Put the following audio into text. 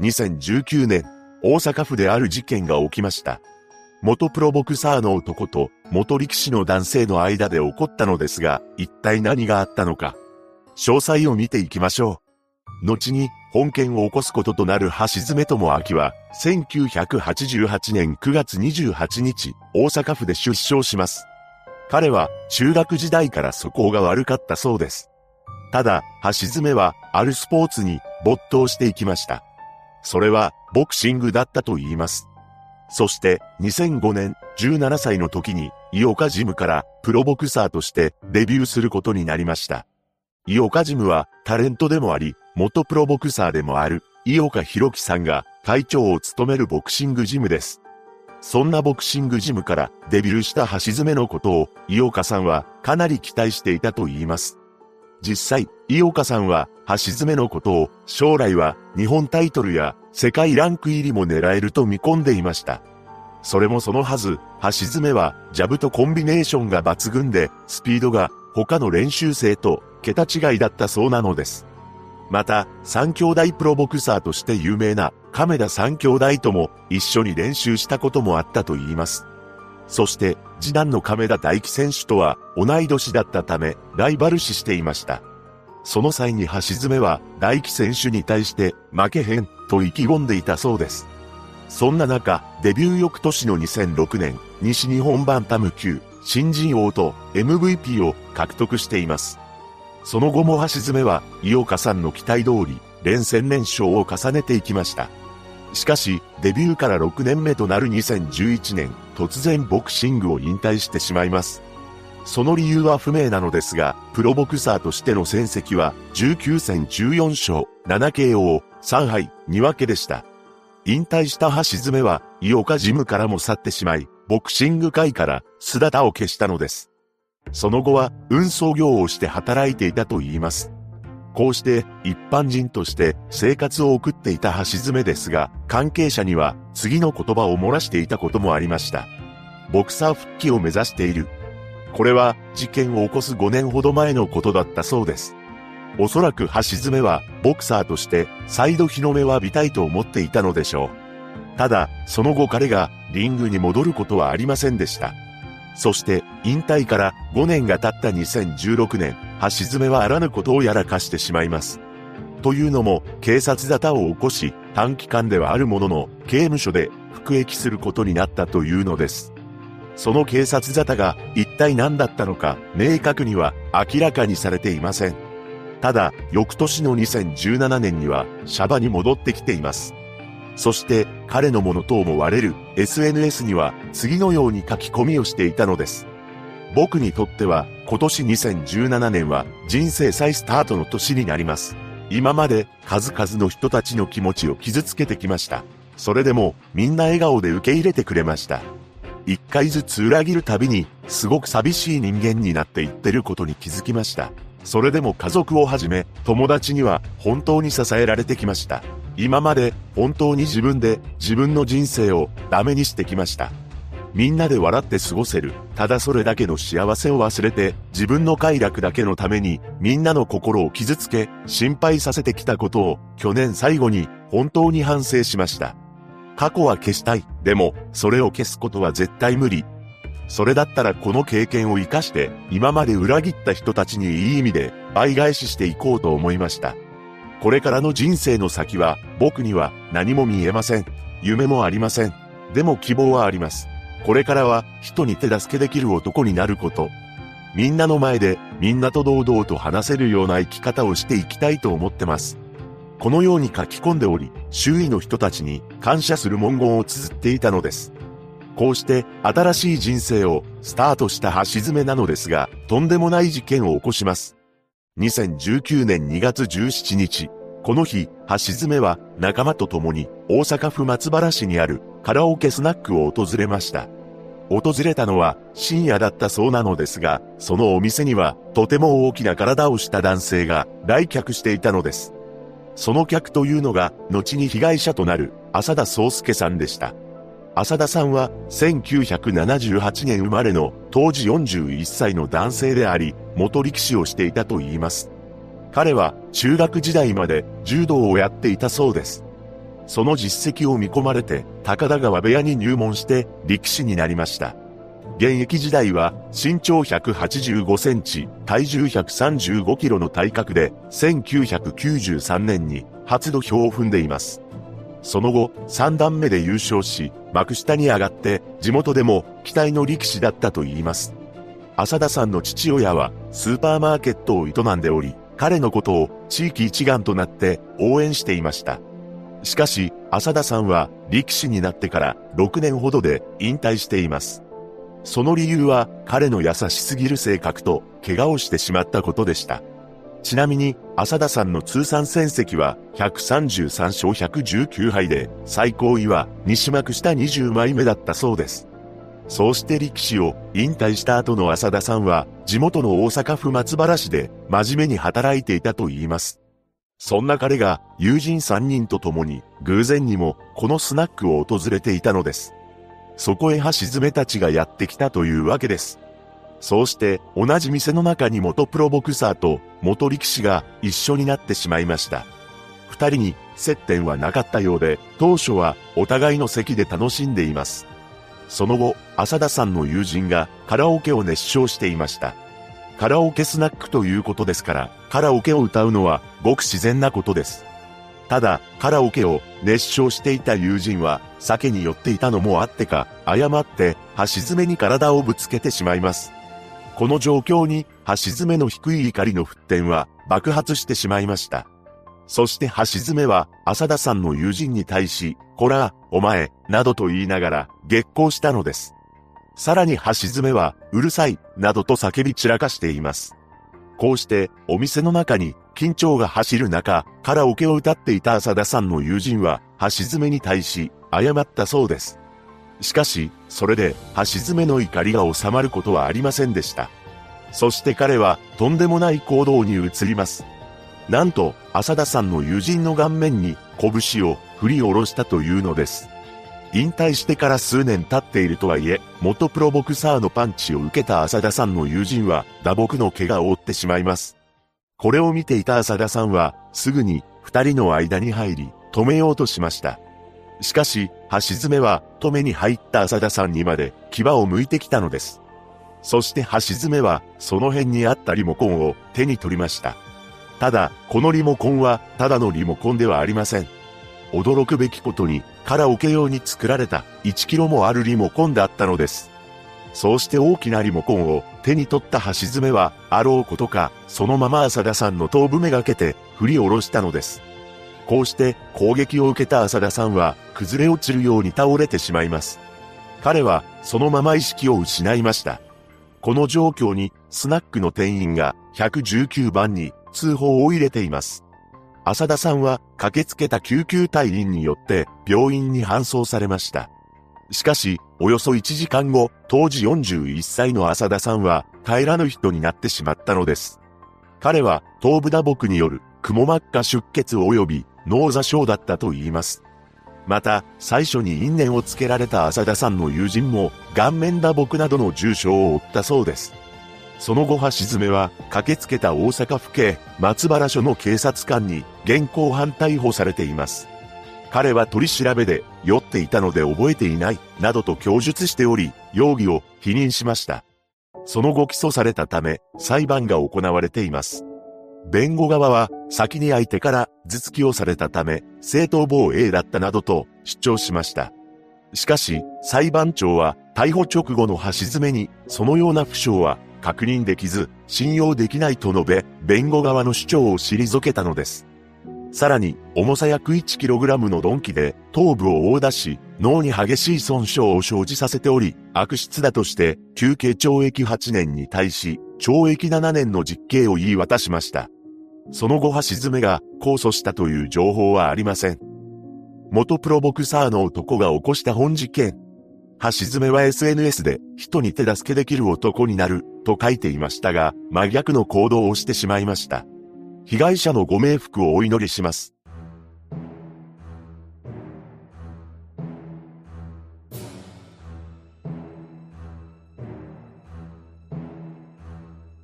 2019年、大阪府である事件が起きました。元プロボクサーの男と元力士の男性の間で起こったのですが、一体何があったのか。詳細を見ていきましょう。後に本件を起こすこととなる橋爪智明は、1988年9月28日、大阪府で出生します。彼は中学時代から素行が悪かったそうです。ただ、橋爪はあるスポーツに没頭していきました。それはボクシングだったと言います。そして2005年17歳の時に井岡ジムからプロボクサーとしてデビューすることになりました。井岡ジムはタレントでもあり、元プロボクサーでもある井岡弘樹さんが会長を務めるボクシングジムです。そんなボクシングジムからデビューした橋爪のことを井岡さんはかなり期待していたと言います。実際、井岡さんは橋爪のことを将来は日本タイトルや世界ランク入りも狙えると見込んでいました。それもそのはず、橋爪はジャブとコンビネーションが抜群で、スピードが他の練習生と桁違いだったそうなのです。また、三兄弟プロボクサーとして有名な亀田三兄弟とも一緒に練習したこともあったと言います。そして、次男の亀田大輝選手とは同い年だったため、ライバル視していました。その際に橋爪は大輝選手に対して負けへんと意気込んでいたそうです。そんな中、デビュー翌年の2006年、西日本バンタム級、新人王と MVP を獲得しています。その後も橋爪は、井岡さんの期待通り、連戦連勝を重ねていきました。しかし、デビューから6年目となる2011年、突然ボクシングを引退してしまいます。その理由は不明なのですが、プロボクサーとしての戦績は19戦14勝、7KO、3敗、2分けでした。引退した橋爪は、井岡ジムからも去ってしまい、ボクシング界から姿を消したのです。その後は運送業をして働いていたと言います。こうして一般人として生活を送っていた橋爪ですが、関係者には次の言葉を漏らしていたこともありました。ボクサー復帰を目指している。これは事件を起こす5年ほど前のことだったそうです。おそらく橋爪はボクサーとして再度日の目を浴びたいと思っていたのでしょう。ただ、その後彼がリングに戻ることはありませんでした。そして引退から5年が経った2016年、橋爪はあらぬことをやらかしてしまいます。というのも、警察沙汰を起こし、短期間ではあるものの、刑務所で服役することになったというのです。その警察沙汰が一体何だったのか明確には明らかにされていません。ただ、翌年の2017年にはシャバに戻ってきています。そして彼のものと思われる SNS には次のように書き込みをしていたのです。僕にとっては今年2017年は人生再スタートの年になります。今まで数々の人たちの気持ちを傷つけてきました。それでもみんな笑顔で受け入れてくれました。一回ずつ裏切るたびに、すごく寂しい人間になっていってることに気づきました。それでも家族をはじめ、友達には本当に支えられてきました。今まで本当に自分で自分の人生をダメにしてきました。みんなで笑って過ごせる。ただそれだけの幸せを忘れて、自分の快楽だけのために、みんなの心を傷つけ、心配させてきたことを、去年最後に本当に反省しました。過去は消したい。でも、それを消すことは絶対無理。それだったらこの経験を活かして、今まで裏切った人たちにいい意味で倍返ししていこうと思いました。これからの人生の先は、僕には何も見えません。夢もありません。でも希望はあります。これからは人に手助けできる男になること。みんなの前でみんなと堂々と話せるような生き方をしていきたいと思ってます。このように書き込んでおり、周囲の人たちに感謝する文言を綴っていたのです。こうして新しい人生をスタートした橋爪なのですが、とんでもない事件を起こします。2019年2月17日、この日、橋爪は仲間と共に大阪府松原市にあるカラオケスナックを訪れました。訪れたのは深夜だったそうなのですが、そのお店にはとても大きな体をした男性が来客していたのです。その客というのが、後に被害者となる、浅田宗介さんでした。浅田さんは、1978年生まれの、当時41歳の男性であり、元力士をしていたと言います。彼は、中学時代まで柔道をやっていたそうです。その実績を見込まれて、高田川部屋に入門して力士になりました。現役時代は身長185センチ、体重135キロの体格で1993年に初土俵を踏んでいます。その後、3段目で優勝し、幕下に上がって地元でも期待の力士だったと言います。浅田さんの父親はスーパーマーケットを営んでおり、彼のことを地域一丸となって応援していました。しかし、浅田さんは力士になってから6年ほどで引退しています。その理由は彼の優しすぎる性格と怪我をしてしまったことでした。ちなみに、浅田さんの通算戦績は133勝119敗で、最高位は西幕下20枚目だったそうです。そうして力士を引退した後の浅田さんは、地元の大阪府松原市で真面目に働いていたと言います。そんな彼が友人3人と共に偶然にもこのスナックを訪れていたのです。そこへ橋詰たちがやってきたというわけです。そうして同じ店の中に元プロボクサーと元力士が一緒になってしまいました。二人に接点はなかったようで、当初はお互いの席で楽しんでいます。その後、浅田さんの友人がカラオケを熱唱していました。カラオケスナックということですから、カラオケを歌うのはごく自然なことです。ただ、カラオケを熱唱していた友人は、酒に酔っていたのもあってか、誤って橋爪に体をぶつけてしまいます。この状況に、橋爪の低い怒りの沸点は爆発してしまいました。そして橋爪は、浅田さんの友人に対し、こら、お前、などと言いながら、激高したのです。さらに橋爪は、うるさい、などと叫び散らかしています。こうして、お店の中に、緊張が走る中、カラオケを歌っていた浅田さんの友人は、橋爪に対し、謝ったそうです。しかし、それで、橋爪の怒りが収まることはありませんでした。そして彼は、とんでもない行動に移ります。なんと、浅田さんの友人の顔面に、拳を振り下ろしたというのです。引退してから数年経っているとはいえ、元プロボクサーのパンチを受けた浅田さんの友人は、打撲の怪我を負ってしまいます。これを見ていた浅田さんは、すぐに二人の間に入り、止めようとしました。しかし、橋爪は、止めに入った浅田さんにまで、牙を向いてきたのです。そして橋爪は、その辺にあったリモコンを手に取りました。ただ、このリモコンは、ただのリモコンではありません。驚くべきことに、カラオケ用に作られた1キロもあるリモコンであったのです。そうして大きなリモコンを手に取った橋爪は、あろうことか、そのまま浅田さんの頭部めがけて振り下ろしたのです。こうして攻撃を受けた浅田さんは崩れ落ちるように倒れてしまいます。彼はそのまま意識を失いました。この状況にスナックの店員が119番に通報を入れています。浅田さんは駆けつけた救急隊員によって病院に搬送されました。しかし、およそ1時間後、当時41歳の浅田さんは帰らぬ人になってしまったのです。彼は頭部打撲によるくも膜下出血及び脳挫傷だったと言います。また、最初に因縁をつけられた浅田さんの友人も、顔面打撲などの重傷を負ったそうです。その後橋爪は、駆けつけた大阪府警、松原署の警察官に、現行犯逮捕されています。彼は取り調べで、酔っていたので覚えていない、などと供述しており、容疑を否認しました。その後起訴されたため、裁判が行われています。弁護側は先に相手から頭突きをされたため正当防衛だったなどと主張しました。しかし裁判長は逮捕直後の橋詰めにそのような負傷は確認できず信用できないと述べ弁護側の主張を退けたのです。さらに重さ約 1kg の鈍器で頭部を殴打し脳に激しい損傷を生じさせており悪質だとして休憩懲役8年に対し懲役7年の実刑を言い渡しました。その後橋爪が控訴したという情報はありません。元プロボクサーの男が起こした本事件。橋爪は SNS で人に手助けできる男になると書いていましたが、真逆の行動をしてしまいました。被害者のご冥福をお祈りします。